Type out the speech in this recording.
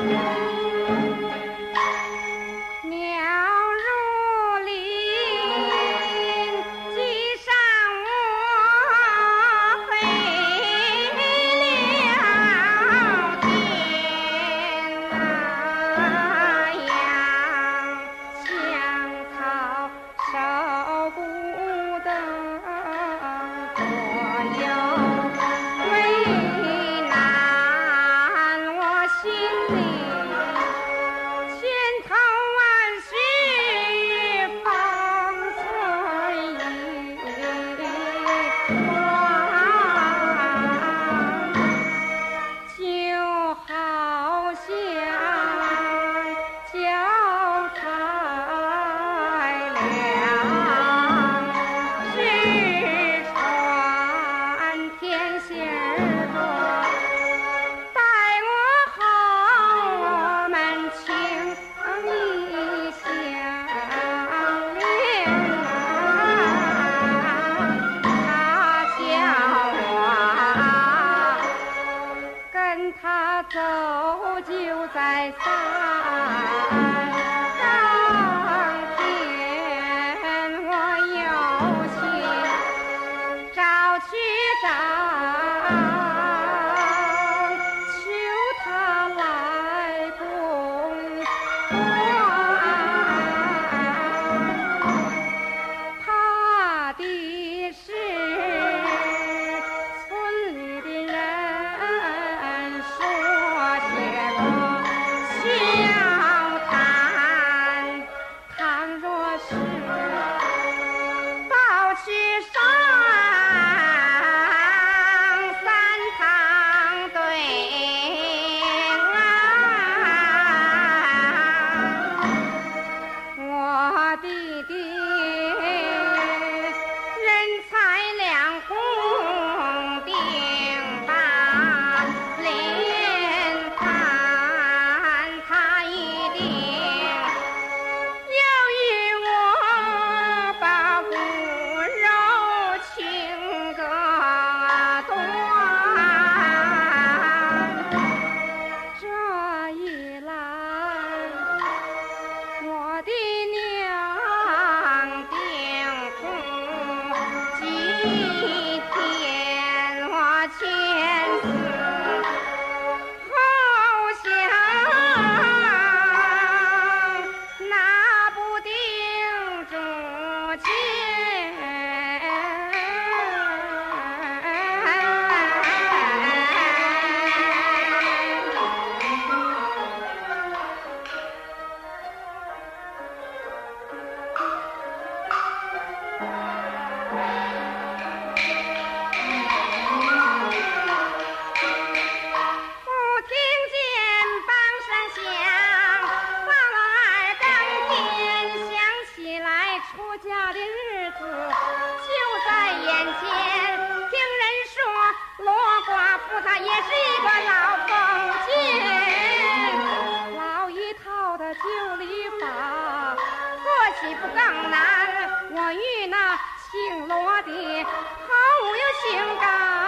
Yeah. five. thank you 啊，过起不更难，我与那姓罗的，好我又姓高。